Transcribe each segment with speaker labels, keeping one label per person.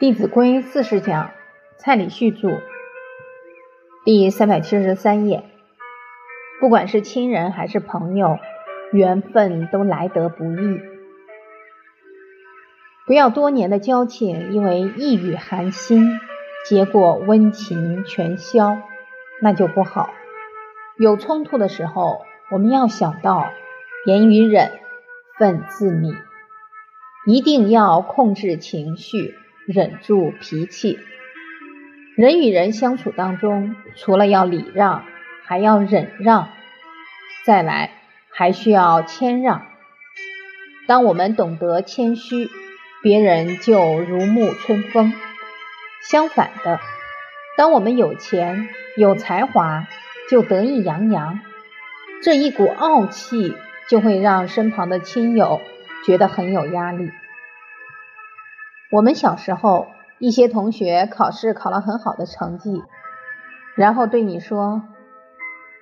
Speaker 1: 《弟子规》四十讲，蔡礼旭著，第三百七十三页。不管是亲人还是朋友，缘分都来得不易。不要多年的交情，因为一语寒心，结果温情全消，那就不好。有冲突的时候，我们要想到言语忍，忿自泯，一定要控制情绪。忍住脾气，人与人相处当中，除了要礼让，还要忍让，再来还需要谦让。当我们懂得谦虚，别人就如沐春风。相反的，当我们有钱有才华，就得意洋洋，这一股傲气就会让身旁的亲友觉得很有压力。我们小时候，一些同学考试考了很好的成绩，然后对你说：“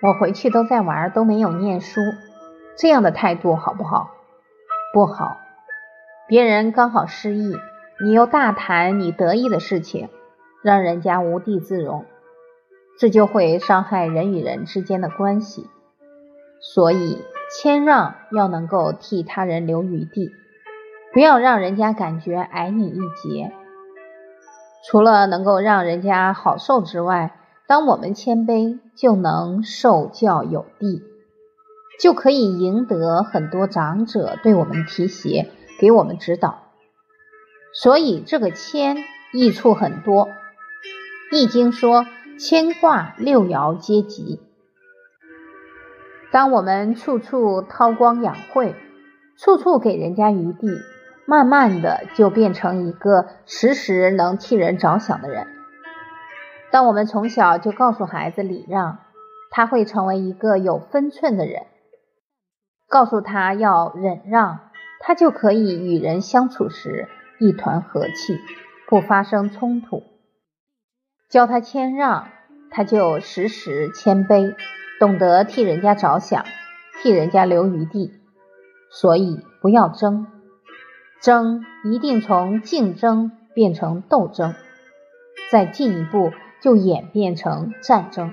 Speaker 1: 我回去都在玩，都没有念书。”这样的态度好不好？不好。别人刚好失意，你又大谈你得意的事情，让人家无地自容，这就会伤害人与人之间的关系。所以，谦让要能够替他人留余地。不要让人家感觉矮你一截。除了能够让人家好受之外，当我们谦卑，就能受教有地，就可以赢得很多长者对我们提携，给我们指导。所以这个谦益处很多，《易经》说：“谦卦六爻皆吉。”当我们处处韬光养晦，处处给人家余地。慢慢的就变成一个时时能替人着想的人。当我们从小就告诉孩子礼让，他会成为一个有分寸的人；告诉他要忍让，他就可以与人相处时一团和气，不发生冲突；教他谦让，他就时时谦卑，懂得替人家着想，替人家留余地。所以不要争。争一定从竞争变成斗争，再进一步就演变成战争。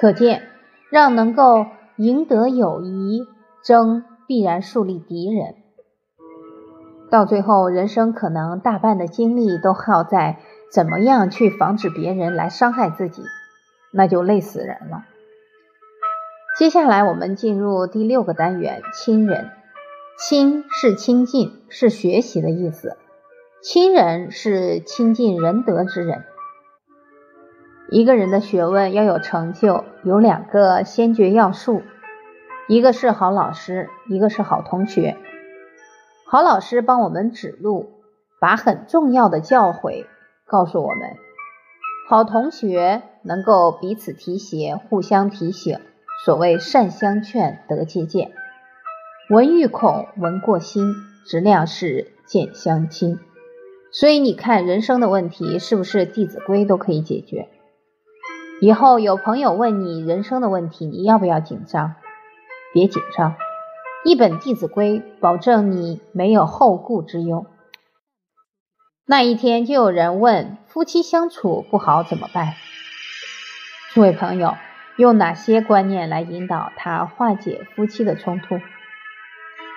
Speaker 1: 可见，让能够赢得友谊，争必然树立敌人。到最后，人生可能大半的精力都耗在怎么样去防止别人来伤害自己，那就累死人了。接下来，我们进入第六个单元：亲人。亲是亲近，是学习的意思。亲人是亲近仁德之人。一个人的学问要有成就，有两个先决要素：一个是好老师，一个是好同学。好老师帮我们指路，把很重要的教诲告诉我们；好同学能够彼此提携，互相提醒。所谓善相劝，得借鉴。闻欲恐，闻过心，质量是见相亲。所以你看，人生的问题是不是《弟子规》都可以解决？以后有朋友问你人生的问题，你要不要紧张？别紧张，一本《弟子规》，保证你没有后顾之忧。那一天就有人问：夫妻相处不好怎么办？诸位朋友，用哪些观念来引导他化解夫妻的冲突？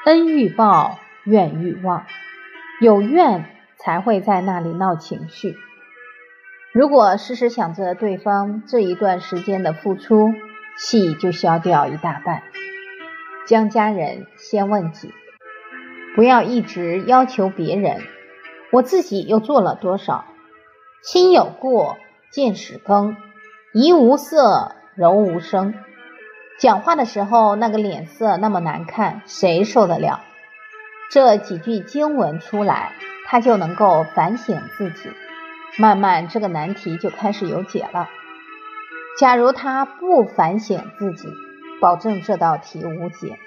Speaker 1: 恩欲报，怨欲忘，有怨才会在那里闹情绪。如果时时想着对方这一段时间的付出，气就消掉一大半。将家人先问己，不要一直要求别人，我自己又做了多少？心有过，见始更，怡无色，柔无声。讲话的时候，那个脸色那么难看，谁受得了？这几句经文出来，他就能够反省自己，慢慢这个难题就开始有解了。假如他不反省自己，保证这道题无解。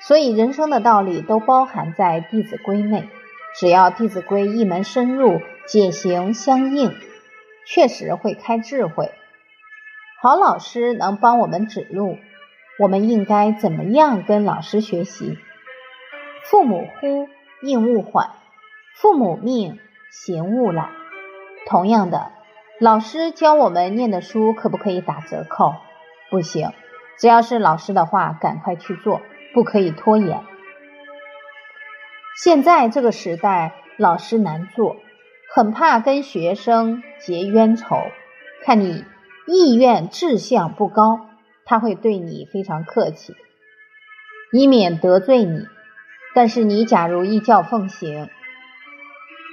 Speaker 1: 所以人生的道理都包含在《弟子规》内，只要《弟子规》一门深入，解行相应，确实会开智慧。好老师能帮我们指路，我们应该怎么样跟老师学习？父母呼应勿缓，父母命，行勿懒。同样的，老师教我们念的书可不可以打折扣？不行，只要是老师的话，赶快去做，不可以拖延。现在这个时代，老师难做，很怕跟学生结冤仇。看你意愿志向不高，他会对你非常客气，以免得罪你。但是你假如依教奉行，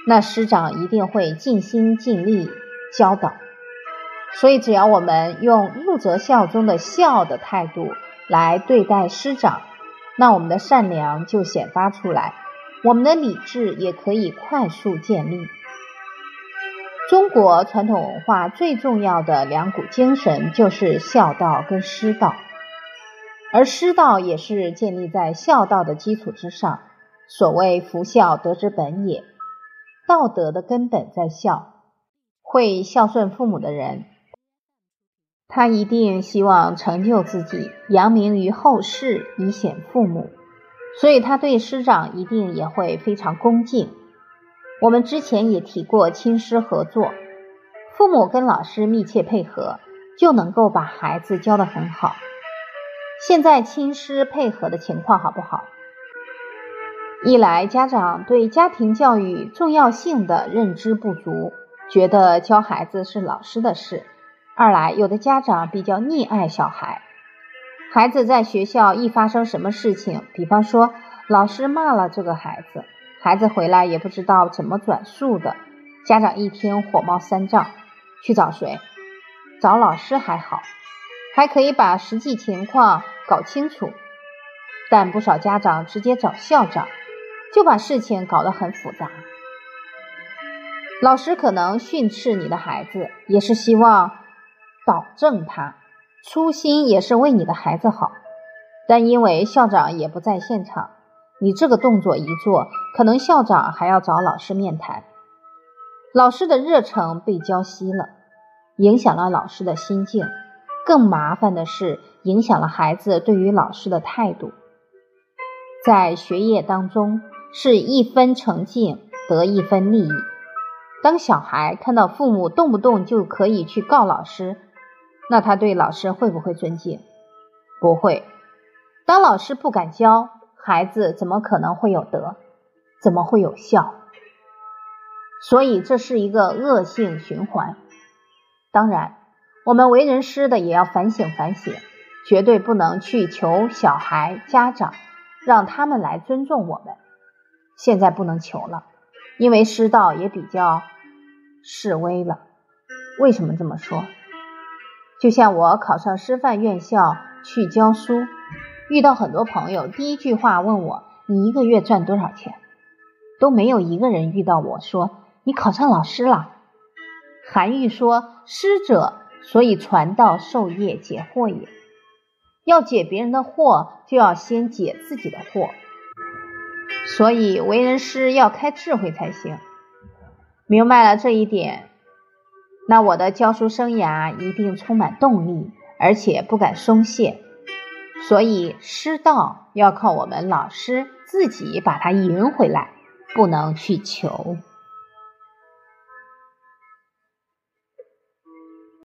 Speaker 1: 那师长一定会尽心尽力教导，所以只要我们用入则孝中的孝的态度来对待师长，那我们的善良就显发出来，我们的理智也可以快速建立。中国传统文化最重要的两股精神就是孝道跟师道，而师道也是建立在孝道的基础之上。所谓夫孝，德之本也。道德的根本在孝，会孝顺父母的人，他一定希望成就自己，扬名于后世，以显父母，所以他对师长一定也会非常恭敬。我们之前也提过亲师合作，父母跟老师密切配合，就能够把孩子教得很好。现在亲师配合的情况好不好？一来，家长对家庭教育重要性的认知不足，觉得教孩子是老师的事；二来，有的家长比较溺爱小孩，孩子在学校一发生什么事情，比方说老师骂了这个孩子，孩子回来也不知道怎么转述的，家长一听火冒三丈，去找谁？找老师还好，还可以把实际情况搞清楚，但不少家长直接找校长。就把事情搞得很复杂。老师可能训斥你的孩子，也是希望导正他，初心也是为你的孩子好。但因为校长也不在现场，你这个动作一做，可能校长还要找老师面谈，老师的热诚被浇熄了，影响了老师的心境。更麻烦的是，影响了孩子对于老师的态度，在学业当中。是一分成绩得一分利益。当小孩看到父母动不动就可以去告老师，那他对老师会不会尊敬？不会。当老师不敢教，孩子怎么可能会有德？怎么会有孝？所以这是一个恶性循环。当然，我们为人师的也要反省反省，绝对不能去求小孩家长让他们来尊重我们。现在不能求了，因为师道也比较示威了。为什么这么说？就像我考上师范院校去教书，遇到很多朋友，第一句话问我：“你一个月赚多少钱？”都没有一个人遇到我说：“你考上老师了。”韩愈说：“师者，所以传道授业解惑也。要解别人的惑，就要先解自己的惑。”所以，为人师要开智慧才行。明白了这一点，那我的教书生涯一定充满动力，而且不敢松懈。所以，师道要靠我们老师自己把它赢回来，不能去求。